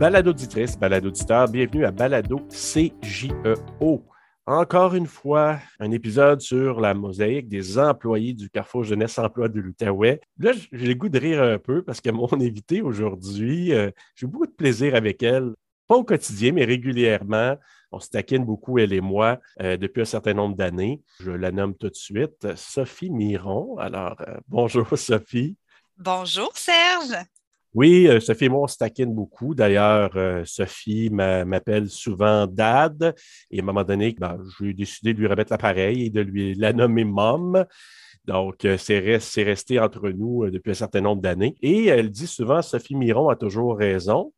Balado-auditrice, balado-auditeur, bienvenue à Balado CJEO. Encore une fois, un épisode sur la mosaïque des employés du Carrefour Jeunesse Emploi de l'Outaouais. Là, j'ai le goût de rire un peu parce que mon invité aujourd'hui, euh, j'ai beaucoup de plaisir avec elle, pas au quotidien, mais régulièrement. On se taquine beaucoup, elle et moi, euh, depuis un certain nombre d'années. Je la nomme tout de suite Sophie Miron. Alors, euh, bonjour Sophie. Bonjour Serge. Oui, euh, Sophie et moi, on se taquine beaucoup. D'ailleurs, euh, Sophie m'appelle souvent Dad. Et à un moment donné, ben, j'ai décidé de lui remettre l'appareil et de lui la nommer Mom. Donc, euh, c'est resté entre nous depuis un certain nombre d'années. Et elle dit souvent, Sophie Miron a toujours raison.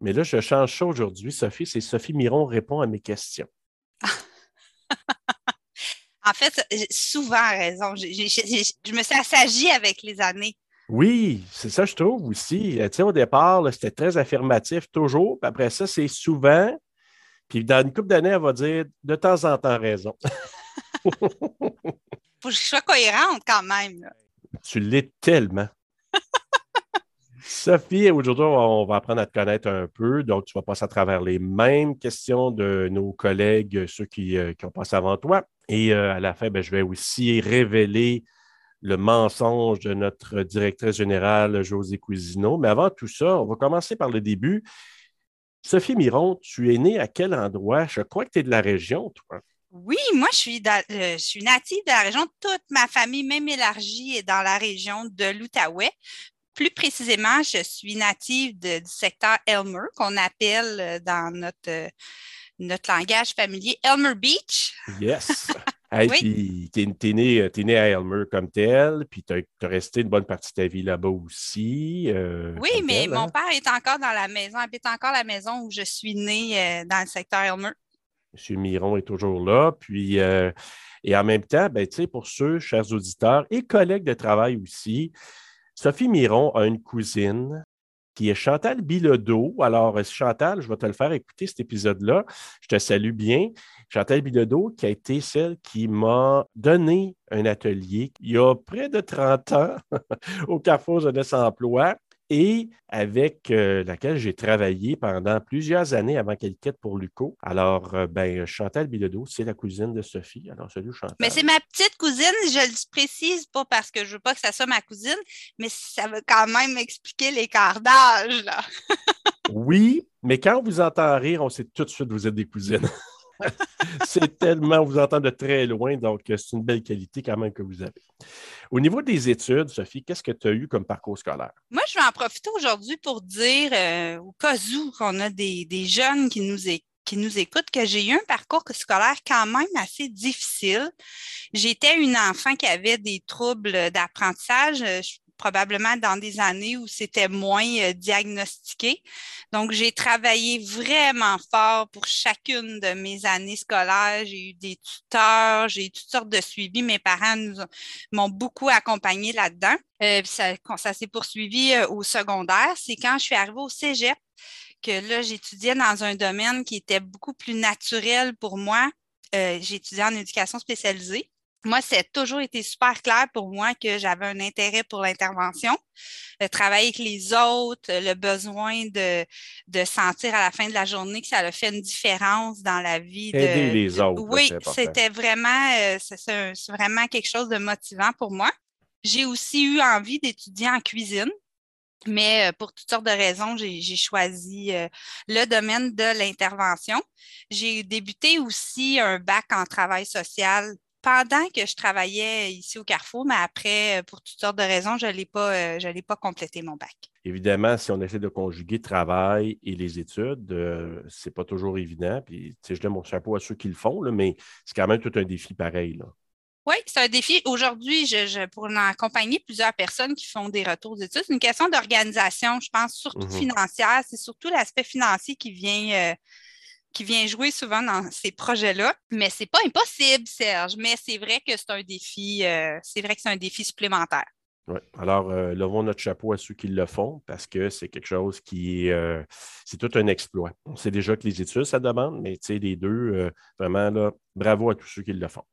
Mais là, je change ça aujourd'hui, Sophie. C'est Sophie Miron répond à mes questions. en fait, souvent raison. je me suis assagie avec les années. Oui, c'est ça, je trouve aussi. Euh, tu sais, au départ, c'était très affirmatif, toujours. Puis après ça, c'est souvent. Puis dans une couple d'années, elle va dire de temps en temps raison. Faut que je sois cohérente quand même. Tu l'es tellement. Sophie, aujourd'hui, on va apprendre à te connaître un peu. Donc, tu vas passer à travers les mêmes questions de nos collègues, ceux qui, euh, ont passé avant toi. Et euh, à la fin, ben, je vais aussi révéler le mensonge de notre directrice générale, José Cousineau. Mais avant tout ça, on va commencer par le début. Sophie Miron, tu es née à quel endroit? Je crois que tu es de la région, toi. Oui, moi, je suis, euh, je suis native de la région. Toute ma famille, même élargie, est dans la région de l'Outaouais. Plus précisément, je suis native du secteur Elmer, qu'on appelle euh, dans notre, euh, notre langage familier Elmer Beach. Yes. Puis, tu es, né à Elmer comme tel, puis tu as, resté une bonne partie de ta vie là-bas aussi. Euh, oui, mais mon hein? père est encore dans la maison, habite encore la maison où je suis né euh, dans le secteur Elmer. M. Miron est toujours là. Puis, euh, et en même temps, ben, pour ceux, chers auditeurs et collègues de travail aussi, Sophie Miron a une cousine qui est Chantal Bilodeau. Alors, Chantal, je vais te le faire écouter cet épisode-là. Je te salue bien. Chantal Bilodeau, qui a été celle qui m'a donné un atelier il y a près de 30 ans au Carrefour Jeunesse Emploi et avec euh, laquelle j'ai travaillé pendant plusieurs années avant qu'elle quitte pour Luco. Alors, euh, ben, Chantal Bilodeau, c'est la cousine de Sophie. Alors, salut Chantal. Mais c'est ma petite cousine, je le précise pas parce que je veux pas que ça soit ma cousine, mais ça veut quand même expliquer l'écart d'âge, là. oui, mais quand on vous entend rire, on sait tout de suite que vous êtes des cousines. c'est tellement, on vous entend de très loin, donc euh, c'est une belle qualité quand même que vous avez. Au niveau des études, Sophie, qu'est-ce que tu as eu comme parcours scolaire? Moi, je vais en profiter aujourd'hui pour dire, euh, au cas où qu'on a des, jeunes qui nous, qui nous écoutent, que j'ai eu un parcours scolaire quand même assez difficile. J'étais une enfant qui avait des troubles d'apprentissage probablement dans des années où c'était moins euh, diagnostiqué. Donc, j'ai travaillé vraiment fort pour chacune de mes années scolaires. J'ai eu des tuteurs, j'ai eu toutes sortes de suivis. Mes parents m'ont beaucoup accompagné là-dedans. Euh, ça, s'est poursuivi euh, au secondaire. C'est quand je suis arrivée au cégep que là, j'étudiais dans un domaine qui était beaucoup plus naturel pour moi. J'étudiais en éducation spécialisée moi, c'est toujours été super clair pour moi que j'avais un intérêt pour l'intervention, le travailler avec les autres, le besoin de, de sentir à la fin de la journée que ça a fait une différence dans la vie. Aider les autres. Oui, c'était vraiment, euh, c'est vraiment quelque chose de motivant pour moi. J'ai aussi eu envie d'étudier en cuisine. Mais euh, pour toutes sortes de raisons, j'ai choisi euh, le domaine de l'intervention. J'ai débuté aussi un bac en travail social pendant que je travaillais ici au Carrefour, mais après, euh, pour toutes sortes de raisons, je n'allais pas, euh, pas compléter mon bac. Évidemment, si on essaie de conjuguer travail et les études, euh, ce n'est pas toujours évident. Puis, je donne mon chapeau à ceux qui le font, mais c'est quand même tout un défi pareil. Oui, c'est un défi. Aujourd'hui, je, pour accompagner plusieurs personnes qui font des retours d'études, c'est une question d'organisation, je pense, surtout mm-hmm. financière. C'est surtout l'aspect financier qui vient, qui vient jouer souvent dans ces projets-là. Mais c'est pas impossible, Serge, mais c'est vrai que c'est un défi, euh, c'est vrai que c'est un défi supplémentaire. Oui. Alors, euh, levons notre chapeau à ceux qui le font parce que c'est quelque chose qui euh, c'est tout un exploit. On sait déjà que les études, ça demande, mais tu sais, les deux, vraiment, là, bravo à tous ceux qui le font.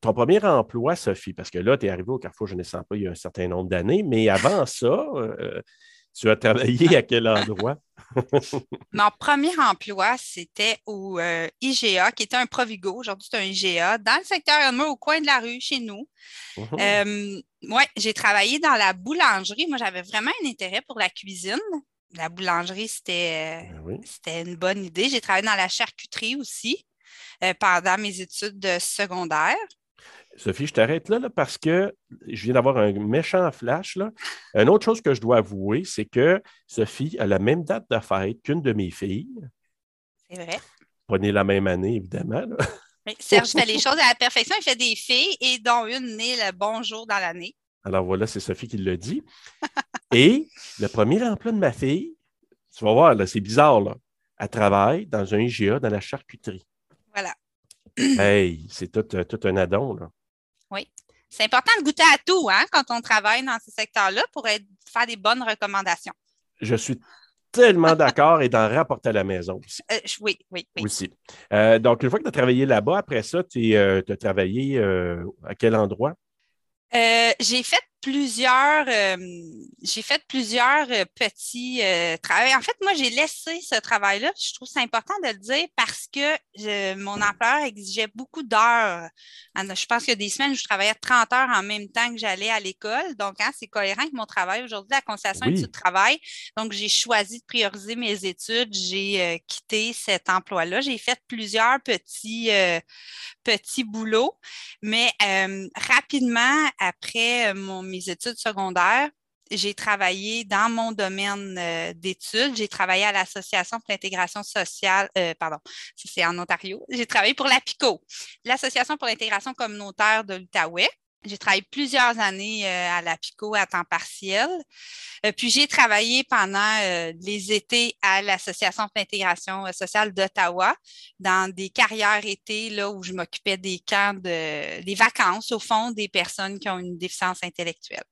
ton premier emploi, Sophie, parce que là, tu es arrivé au Carrefour Jeunesse Emploi il y a un certain nombre d'années, mais avant ça, Tu as travaillé à quel endroit? Mon premier emploi, c'était au euh, IGA, qui était un Provigo. Aujourd'hui, c'est un IGA, dans le secteur au coin de la rue, chez nous. Mhm. Euh, oui, j'ai travaillé dans la boulangerie. Moi, j'avais vraiment un intérêt pour la cuisine. La boulangerie, c'était Ben oui. c'était une bonne idée. J'ai travaillé dans la charcuterie aussi euh, pendant mes études de secondaire. Sophie, je t'arrête là, là, parce que je viens d'avoir un méchant flash. Là. Une autre chose que je dois avouer, c'est que Sophie a la même date de fête qu'une de mes filles. C'est vrai. Pas née la même année, évidemment. là. Oui, Serge fait les choses à la perfection. Il fait des filles et dont une née le bon jour dans l'année. Alors voilà, c'est Sophie qui le dit. Et le premier emploi de ma fille, tu vas voir, c'est bizarre, là. Elle travaille dans un IGA dans la charcuterie. Voilà. Hey, c'est tout, euh, tout un addon, là. C'est important de goûter à tout hein, quand on travaille dans ce secteur-là pour être- faire des bonnes recommandations. Je suis tellement d'accord et d'en rapporter à la maison aussi. Euh, oui, oui, oui. aussi. Euh, donc, une fois que tu as travaillé là-bas, après ça, tu as travaillé euh, à quel endroit? Euh, j'ai fait plusieurs, euh, j'ai fait plusieurs euh, petits euh, travaux. En fait, moi, j'ai laissé ce travail-là. Je trouve c'est important de le dire parce que je- mon employeur exigeait beaucoup d'heures. Je pense qu'il y a des semaines où je travaillais 30 heures en même temps que j'allais à l'école. Donc, hein, c'est cohérent avec mon travail aujourd'hui, la conciliation Oui. études-travail. Donc, j'ai choisi de prioriser mes études. J'ai euh, quitté cet emploi-là. J'ai fait plusieurs petits, petits boulots. Mais rapidement, après mon- mes études secondaires, j'ai travaillé dans mon domaine euh, d'études. J'ai travaillé à l'Association pour l'intégration sociale, euh, pardon, c'est en Ontario. J'ai travaillé pour l'APICO, l'Association pour l'intégration communautaire de l'Outaouais. J'ai travaillé plusieurs années euh, à l'APICO à temps partiel. Euh, puis j'ai travaillé pendant euh, les étés à l'Association euh, sociale d'Ottawa dans des carrières été là, où je m'occupais des camps de des vacances, au fond, des personnes qui ont une déficience intellectuelle.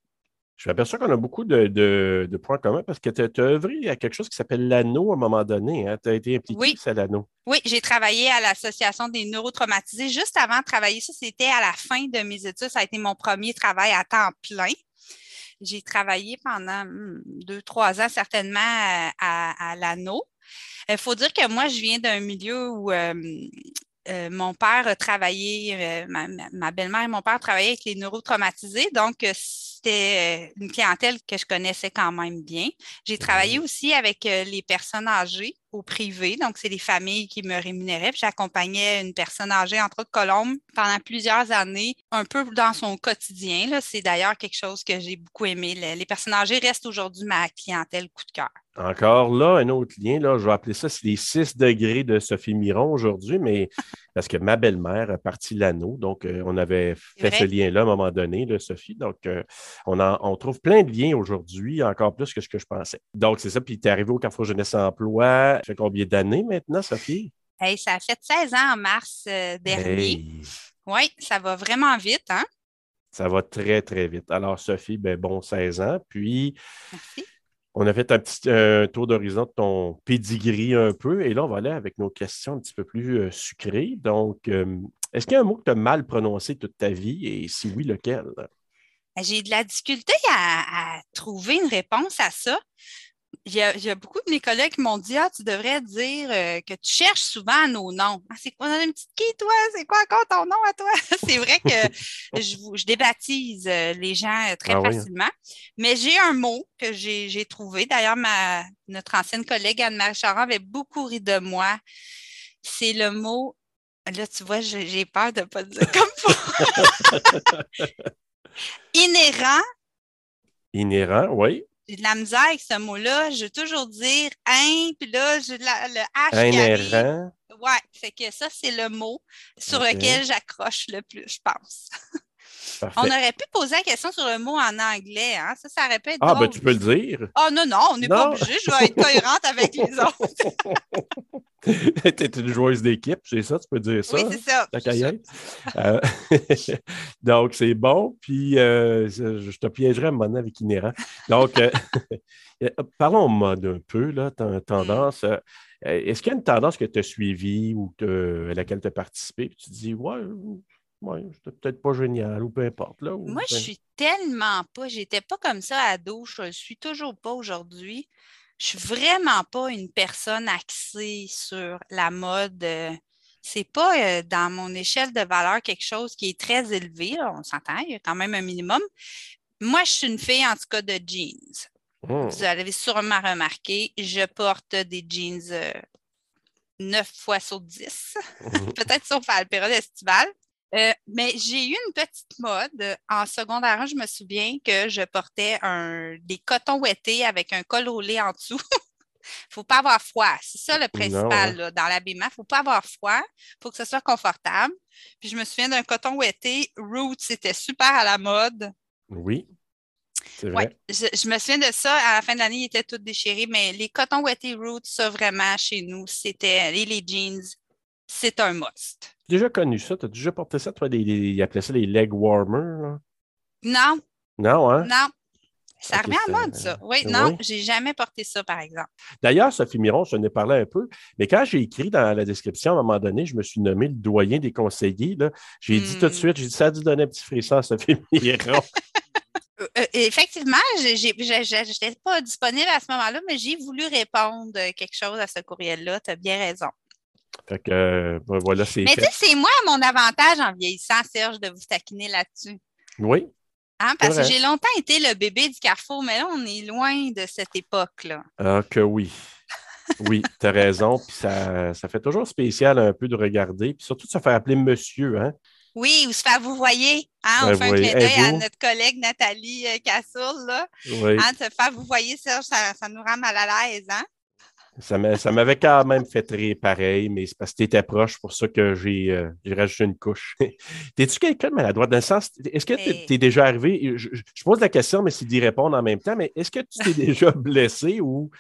Je m'aperçois qu'on a beaucoup de, de- de points communs parce que tu as œuvré à quelque chose qui s'appelle l'anneau à un moment donné. Tu as été impliqué Oui. c'est l'anneau. Oui, j'ai travaillé à l'Association des neurotraumatisés juste avant de travailler. Ça, c'était à la fin de mes études. Ça a été mon premier travail à temps plein. J'ai travaillé pendant hmm, deux, trois ans certainement à, à- à l'anneau. Il faut dire que moi, je viens d'un milieu où euh, euh, mon père a travaillé, euh, ma, ma- belle-mère et mon père travaillaient avec les neurotraumatisés, donc euh, c'était euh, une clientèle que je connaissais quand même bien. J'ai travaillé aussi avec euh, les personnes âgées au privé, donc c'est les familles qui me rémunéraient. J'accompagnais une personne âgée, entre autres Colombe, pendant plusieurs années, un peu dans son quotidien. C'est d'ailleurs quelque chose que j'ai beaucoup aimé. Le- Les personnes âgées restent aujourd'hui ma clientèle coup de cœur. Encore là, un autre lien, là, je vais appeler ça, c'est les 6 degrés de Sophie Miron aujourd'hui, mais parce que ma belle-mère a parti l'anneau, donc euh, on avait fait ce lien-là à un moment donné, là, Sophie. Donc, euh, on, en- on trouve plein de liens aujourd'hui, encore plus que ce que je pensais. Donc, c'est ça, puis tu es arrivé au Carrefour Jeunesse Emploi. Ça fait combien d'années maintenant, Sophie? Hey, ça a fait 16 ans en mars euh, dernier. Hey, Oui, ça va vraiment vite, hein? ça va très, très vite. Alors, Sophie, ben, bon 16 ans. Puis, Merci. On a fait un petit euh, tour d'horizon de ton pedigree un peu, et là, on va aller avec nos questions un petit peu plus euh, sucrées. Donc, est-ce qu'il y a un mot que tu as mal prononcé toute ta vie, et si oui, lequel? J'ai de la difficulté à trouver une réponse à ça. Il y, a, il y a beaucoup de mes collègues qui m'ont dit Ah, tu devrais dire euh, que tu cherches souvent nos noms. Ah, c'est quoi, une petite qui, toi? C'est quoi encore ton nom à toi? c'est vrai que je, débaptise euh, les gens euh, très Ah oui, hein. facilement. Mais j'ai un mot que j'ai trouvé. D'ailleurs, notre ancienne collègue Anne-Marie Charan avait beaucoup ri de moi. C'est le mot. Là, tu vois, j'ai peur de ne pas le dire comme faut. Inhérent Inhérent, oui. J'ai de la misère avec ce mot-là. Je veux toujours dire hein, puis là, j'ai la- le H. Inhérent. Ouais, fait que ça, c'est le mot sur lequel j'accroche le plus, je pense. Parfait. On aurait pu poser la question sur le mot en anglais, hein? Ça, ça aurait pu être Ah, drôle. ben tu peux le dire. Oh non, non, on n'est pas obligé. Je vais être cohérente avec les autres. tu es une joueuse d'équipe, c'est ça, tu peux dire ça. oui, c'est ça. Ta. Euh, donc, c'est bon. Puis, euh, je te piégerai à un moment donné avec Inhérent. Donc, euh, parlons mode un peu, là, ten- tendance. Est-ce qu'il y a une tendance que tu as suivie ou à laquelle tu as participé? Puis tu te dis, ouais, ouais, c'était peut-être pas génial ou peu importe. Là, Moi, je ben suis tellement pas, j'étais pas comme ça ado, je le suis toujours pas aujourd'hui. Je suis vraiment pas une personne axée sur la mode. euh, C'est pas euh, dans mon échelle de valeur quelque chose qui est très élevé, là, on s'entend, il y a quand même un minimum. Moi, je suis une fille en tout cas de jeans. hum, Vous avez sûrement remarqué, je porte des jeans euh, 9 fois sur 10, hum. peut-être sauf à la période estivale. Euh, mais j'ai eu une petite mode. En secondaire 1, je me souviens que je portais un, des cotons ouettés avec un col roulé en dessous. Il ne faut pas avoir froid. C'est ça le principal hein. là, dans l'habillement. Il ne faut pas avoir froid. Il faut que ce soit confortable. Puis je me souviens d'un coton ouetté. Roots, c'était super à la mode. Oui, Ouais, vrai. je, je me souviens de ça. À la fin de l'année, il était tout déchiré, mais les cotons ouettés Roots, ça vraiment, chez nous, c'était et les jeans, c'est un must. J'ai déjà connu ça? Tu as déjà porté ça, toi, des, des- ils appelaient ça les leg warmers. là? Non, Non, hein? non. Ça revient à mode, ça. Oui, oui. non, j'ai jamais porté ça, par exemple. D'ailleurs, Sophie Miron, je t'en ai parlé un peu, mais quand j'ai écrit dans la description, à un moment donné, je me suis nommé le doyen des conseillers. J'ai dit tout de Hmm. suite, j'ai dit ça a dû donner un petit frisson à Sophie Miron. Euh, euh, effectivement, je n'étais pas disponible à ce moment-là, mais j'ai voulu répondre euh, quelque chose à ce courriel-là. Tu as bien raison. Fait que, euh, ben voilà, c'est Mais tu sais, c'est moi mon avantage en vieillissant, Serge, de vous taquiner là-dessus. Oui, Hein, parce que j'ai longtemps été le bébé du carrefour, mais là, on est loin de cette époque-là. ah, que oui. Oui, tu as raison. Puis ça, ça fait toujours spécial un peu de regarder. Puis surtout de se faire appeler monsieur. Hein? Oui, ou se faire vous voyez. Hein, on Ben, fait un clin d'œil à notre collègue Nathalie euh, Cassoul, là. Oui. Hein, de se faire vous voyez, Serge, ça, ça nous rend mal à l'aise, hein? Ça m'a- ça m'avait quand même fait rire pareil, mais c'est parce que tu étais proche pour ça que j'ai euh, rajouté une couche. T'es-tu quelqu'un de maladroit? Dans le sens, est-ce que tu es déjà arrivé? Je, je- je pose la question, mais c'est d'y répondre en même temps, mais est-ce que tu t'es déjà blessé ou,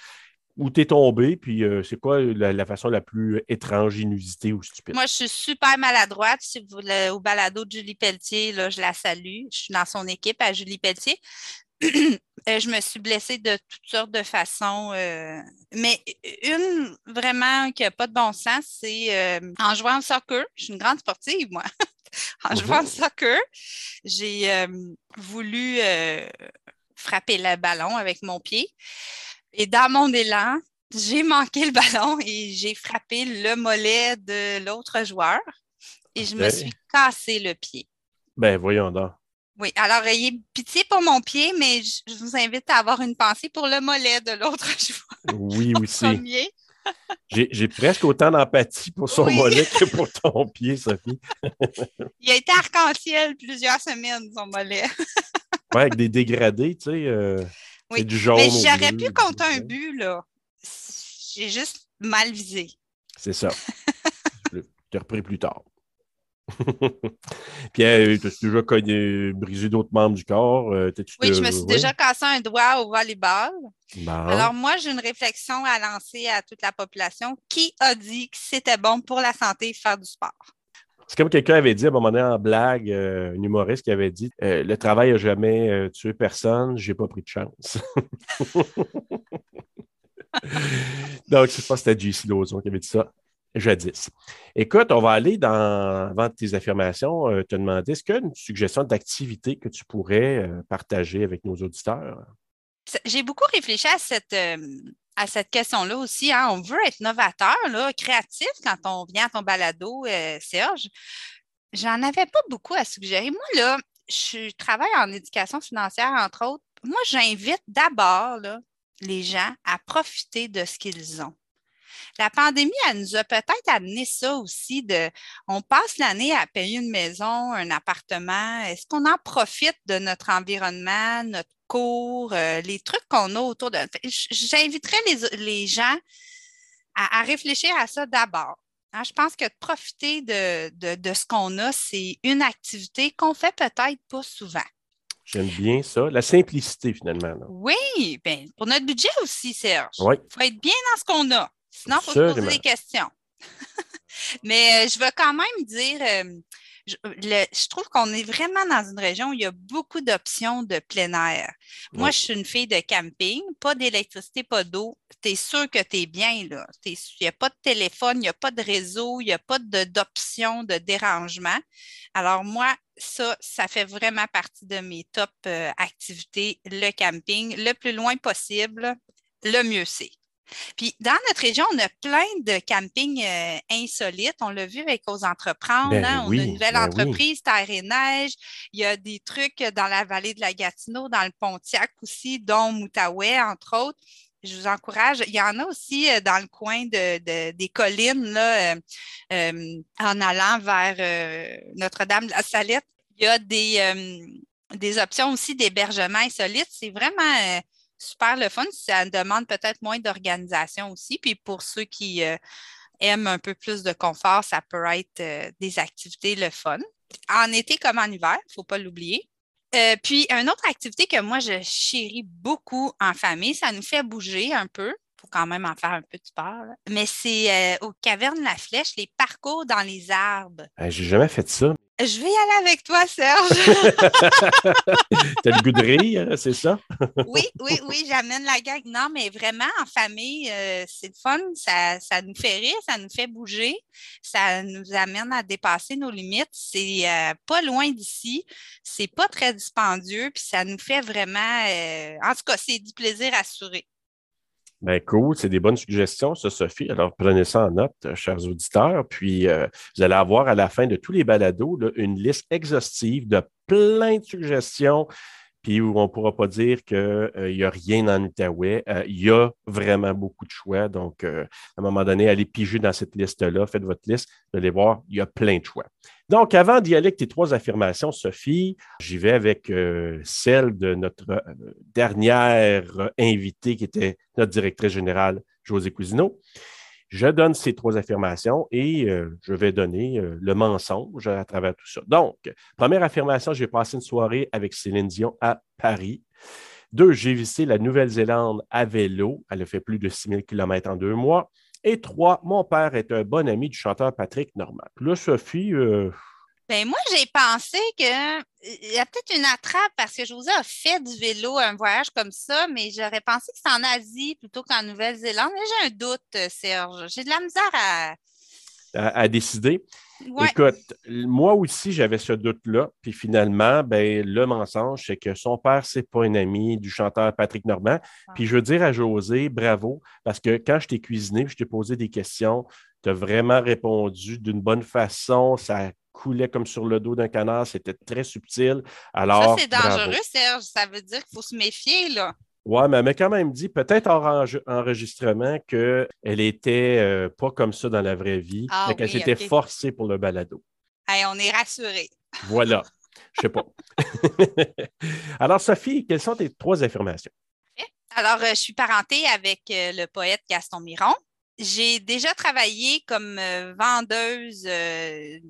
ou t'es tombé? Puis euh, c'est quoi la, la façon la plus étrange, inusitée ou stupide? Moi, je suis super maladroite. Si vous le- au balado de Julie Pelletier, là, je la salue. Je suis dans son équipe à Julie Pelletier. Euh, je me suis blessée de toutes sortes de façons. euh, mais une vraiment qui n'a pas de bon sens, c'est euh, en jouant au soccer. Je suis une grande sportive, moi. en jouant au soccer, j'ai euh, voulu frapper le ballon avec mon pied. Et dans mon élan, j'ai manqué le ballon et j'ai frappé le mollet de l'autre joueur et je me suis cassé le pied. Ben voyons donc. Oui, alors ayez pitié pour mon pied, mais je je vous invite à avoir une pensée pour le mollet de l'autre joueur Oui, aussi. J'ai presque autant d'empathie pour son Oui. mollet que pour ton pied, Sophie. Il a été arc-en-ciel plusieurs semaines, son mollet. Ouais, avec des dégradés, tu sais. euh, Oui, C'est du jaune. Mais au j'aurais pu compter un but, là. J'ai juste mal visé. C'est ça. je t'ai repris plus tard. Pierre, t'as-tu déjà cogné, brisé d'autres membres du corps? Euh, Oui, je me suis ouais? déjà cassé un doigt au volleyball. Bon. Alors, moi, j'ai une réflexion à lancer à toute la population. Qui a dit que c'était bon pour la santé faire du sport? C'est comme quelqu'un avait dit à un moment donné en blague, euh, un humoriste qui avait dit euh, Le travail n'a jamais euh, tué personne, j'ai pas pris de chance. Donc, je pense que c'était JC Lozon qui avait dit ça jadis. Écoute, on va aller dans, avant tes affirmations, euh, te demander est-ce qu'il y a une suggestion d'activité que tu pourrais euh, partager avec nos auditeurs? J'ai beaucoup réfléchi à cette, euh, cette question-là aussi. hein. On veut être novateur, là, créatif quand on vient à ton balado, Serge. J'en avais pas beaucoup à suggérer. Moi, là, je travaille en éducation financière, entre autres. Moi, j'invite d'abord les gens à profiter de ce qu'ils ont. La pandémie, elle nous a peut-être amené ça aussi de on passe l'année à payer une maison, un appartement. Est-ce qu'on en profite de notre environnement, notre cours, euh, les trucs qu'on a autour de. J'inviterais les, les gens à, à réfléchir à ça d'abord. Hein, je pense que de profiter de, de, de ce qu'on a, c'est une activité qu'on fait peut-être pas souvent. J'aime bien ça. La simplicité, finalement. là. Oui, ben, pour notre budget aussi, Serge. Il Oui. faut être bien dans ce qu'on a. Sinon, il faut se poser des questions. Mais je vais quand même dire, je, trouve qu'on est vraiment dans une région où il y a beaucoup d'options de plein air. Moi, je suis une fille de camping, pas d'électricité, pas d'eau. Tu es sûr que tu es bien là. Il n'y a pas de téléphone, il n'y a pas de réseau, il n'y a pas d'options de, dérangement. Alors, moi, ça, ça fait vraiment partie de mes top euh, activités, le camping, le plus loin possible, le mieux c'est. Puis dans notre région, on a plein de campings euh, insolites. On l'a vu avec aux entreprendre. Ben hein. On a une nouvelle ben entreprise, Terre et Neige. Il y a des trucs dans la vallée de la Gatineau, dans le Pontiac aussi, dont Moutaouais, entre autres. Je vous encourage. Il y en a aussi euh, dans le coin de, des collines, là, euh, en allant vers Notre-Dame de la Salette. Il y a des, des options aussi d'hébergement insolite. C'est vraiment super le fun. Ça demande peut-être moins d'organisation aussi. Puis pour ceux qui euh, aiment un peu plus de confort, ça peut être euh, des activités le fun. En été comme en hiver, il ne faut pas l'oublier. Euh, puis, une autre activité que moi, je chéris beaucoup en famille, ça nous fait bouger un peu. Faut quand même en faire un peu de sport. Mais c'est aux cavernes La Flèche, les parcours dans les arbres. J'ai jamais fait ça. Je vais y aller avec toi, Serge. T'as le goût de rire, c'est ça? oui, oui, oui, j'amène la gang. Non, mais vraiment, en famille, euh, c'est le fun. Ça, ça, nous fait rire, ça nous fait bouger. Ça nous amène à dépasser nos limites. C'est euh, pas loin d'ici. C'est pas très dispendieux. Puis ça nous fait vraiment. Euh, en tout cas, c'est du plaisir assuré. Ben cool, c'est des bonnes suggestions, ça, Sophie. Alors, prenez ça en note, euh, chers auditeurs. Puis, euh, vous allez avoir à la fin de tous les balados une liste exhaustive de plein de suggestions puis où on ne pourra pas dire qu'il n'y euh, a rien en Outaouais. Il y a vraiment beaucoup de choix. Donc, à un moment donné, allez piger dans cette liste-là, faites votre liste, vous allez voir, il y a plein de choix. Donc, avant d'y aller avec tes trois affirmations, Sophie, j'y vais avec euh, celle de notre euh, dernière invitée qui était notre directrice générale, José Cousineau. Je donne ces trois affirmations et euh, je vais donner le mensonge à travers tout ça. Donc, première affirmation, j'ai passé une soirée avec Céline Dion à Paris. Deux, j'ai visité la Nouvelle-Zélande à vélo. Elle a fait plus de 6000 km en deux mois. Et trois, mon père est un bon ami du chanteur Patrick Normand. Là, Sophie. Euh, ben moi, j'ai pensé qu'il y a peut-être une attrape parce que José a fait du vélo, un voyage comme ça, mais j'aurais pensé que c'est en Asie plutôt qu'en Nouvelle-Zélande. Mais j'ai un doute, Serge. J'ai de la misère à, à, décider. Écoute, moi aussi, j'avais ce doute-là. Puis finalement, ben, le mensonge, c'est que son père, c'est pas un ami du chanteur Patrick Normand. Puis je veux dire à José, bravo, parce que quand je t'ai cuisiné, je t'ai posé des questions, tu as vraiment répondu d'une bonne façon. Ça coulait comme sur le dos d'un canard. C'était très subtil. Alors, ça, c'est dangereux, Serge. Ça veut dire qu'il faut se méfier, là. Oui, mais elle m'a quand même dit, peut-être en enregistrement, qu'elle n'était euh, pas comme ça dans la vraie vie, ah qu'elle s'était forcée pour le balado. on est rassurés. Voilà. Je sais pas. Alors, Sophie, quelles sont tes trois affirmations? Alors, euh, je suis parentée avec euh, le poète Gaston Miron. J'ai déjà travaillé comme vendeuse,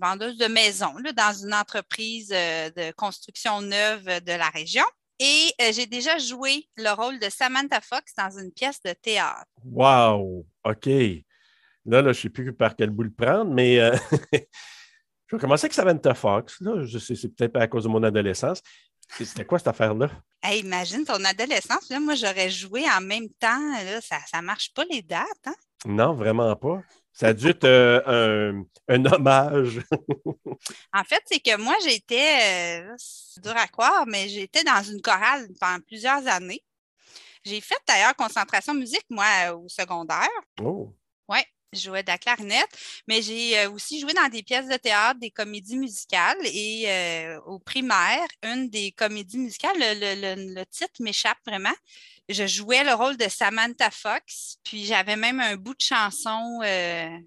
vendeuse de maison dans une entreprise de construction neuve de la région. Et euh, j'ai déjà joué le rôle de Samantha Fox dans une pièce de théâtre. Wow! OK. Là, là je ne sais plus par quel bout le prendre, mais euh, je vais commencer avec Samantha Fox. Là. Je sais, c'est peut-être à cause de mon adolescence. C'était quoi cette affaire-là? imagine ton adolescence. moi, j'aurais joué en même temps. ça ne marche pas les dates. Hein? Non, vraiment pas. Ça a dû être euh, un, hommage. en fait, c'est que moi, j'étais, euh, c'est dur à croire, mais j'étais dans une chorale pendant plusieurs années. J'ai fait d'ailleurs concentration musique, moi, au secondaire. Oh. Oui, jouais de la clarinette, mais j'ai euh, aussi joué dans des pièces de théâtre, des comédies musicales et au primaire, une des comédies musicales, le titre m'échappe vraiment. Je jouais le rôle de Samantha Fox, puis j'avais même un bout de chanson euh,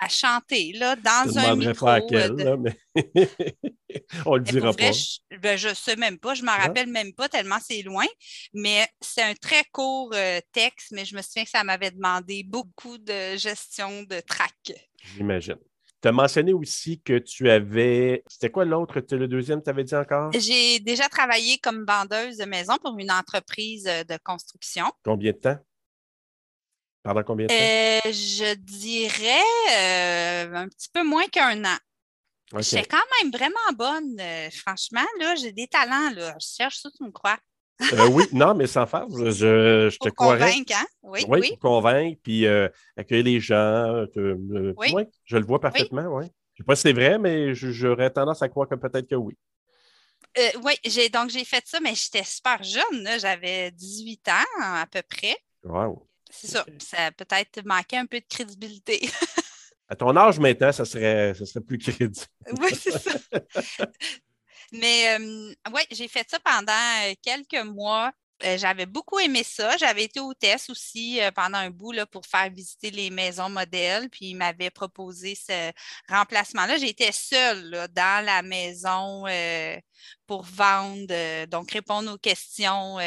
à chanter là, dans un micro. Pas euh, mais on le dira pas. je, ne ben, sais même pas, je m'en rappelle même pas tellement c'est loin, mais c'est un très court euh, texte, mais je me souviens que ça m'avait demandé beaucoup de gestion de track. J'imagine. Tu as mentionné aussi que tu avais. C'était quoi l'autre, le deuxième, tu avais dit encore? J'ai déjà travaillé comme vendeuse de maison pour une entreprise euh, de construction. Combien de temps? Pendant combien de temps? Euh, je dirais un petit peu moins qu'un an. Je suis quand même vraiment bonne. franchement, là, j'ai des talents. Là. Je cherche ça, tu me crois. oui, non, mais sans faire, je, je te croirais. Convaincre, hein? Oui, oui, convaincre, puis accueillir les gens. oui. je le vois parfaitement, oui. Je ne sais pas si c'est vrai, mais j'aurais tendance à croire que peut-être que oui. Euh, oui, j'ai, donc j'ai fait ça, mais j'étais super jeune. J'avais 18 ans à peu près. Wow. C'est ça. Ça a peut-être manqué un peu de crédibilité. à ton âge maintenant, ça serait, ça serait plus crédible. oui, c'est ça. Mais euh, oui, j'ai fait ça pendant euh, quelques mois. Euh, j'avais beaucoup aimé ça. J'avais été hôtesse aussi euh, pendant un bout là, pour faire visiter les maisons modèles. Puis il m'avait proposé ce remplacement-là. J'étais seule dans la maison euh, pour vendre, donc répondre aux questions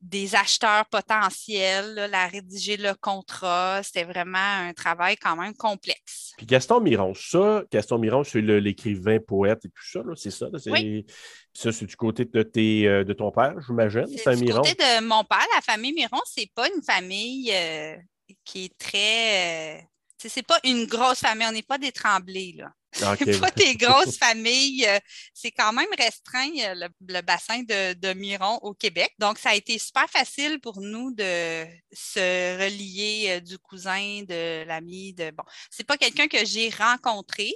des acheteurs potentiels, la rédiger le contrat. C'était vraiment un travail quand même complexe. Puis Gaston Miron, ça, Gaston Miron, c'est l'écrivain, poète et tout ça, c'est ça? oui. Ça, c'est du côté de, tes, euh, de ton père, j'imagine, c'est Du côté de mon père, la famille Miron, c'est pas une famille euh, qui est très. Euh, c'est pas une grosse famille, on n'est pas des tremblés, là. Ah, pas des grosses familles. Euh, c'est quand même restreint euh, le, bassin de, Miron au Québec. Donc, ça a été super facile pour nous de se relier euh, du cousin, de l'ami. De bon, c'est pas quelqu'un que j'ai rencontré,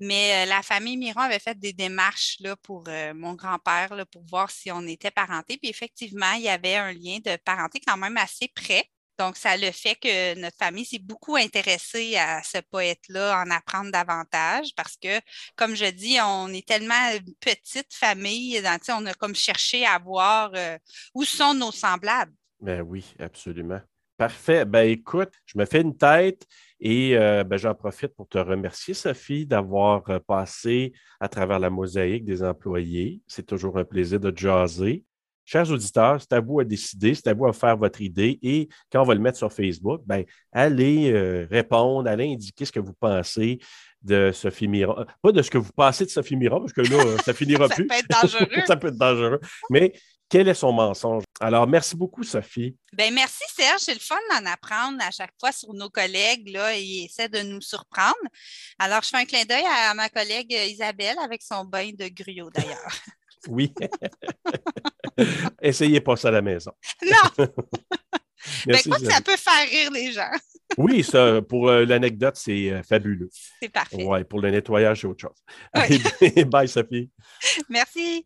mais la famille Miron avait fait des démarches là, pour mon grand-père pour voir si on était parenté. Puis effectivement, il y avait un lien de parenté quand même assez près. Donc, ça le fait que notre famille s'est beaucoup intéressée à ce poète-là, en apprendre davantage parce que, comme je dis, on est tellement une petite famille, on a comme cherché à voir euh, où sont nos semblables. Ben oui, absolument. Parfait. Ben écoute, je me fais une tête et euh, ben, j'en profite pour te remercier, Sophie, d'avoir euh, passé à travers la mosaïque des employés. C'est toujours un plaisir de jaser. Chers auditeurs, c'est à vous à décider, c'est à vous à faire votre idée et quand on va le mettre sur Facebook, ben, allez euh, répondre, allez indiquer ce que vous pensez de Sophie Miron. Pas de ce que vous pensez de Sophie Miron, parce que là, ça finira plus. ça peut être dangereux. ça peut être dangereux. Mais quel est son mensonge? Alors, merci beaucoup, Sophie. Ben merci, Serge. C'est le fun d'en apprendre à chaque fois sur nos collègues. Là, ils essaient de nous surprendre. Alors, je fais un clin d'œil à ma collègue Isabelle avec son bain de gruau, d'ailleurs. Oui. Essayez pas ça à la maison. Non! Mais quoi ça peut faire rire les gens. oui, ça, pour euh, l'anecdote, c'est euh, fabuleux. C'est parfait. Oui, pour le nettoyage, c'est autre chose. bye, Sophie. Merci.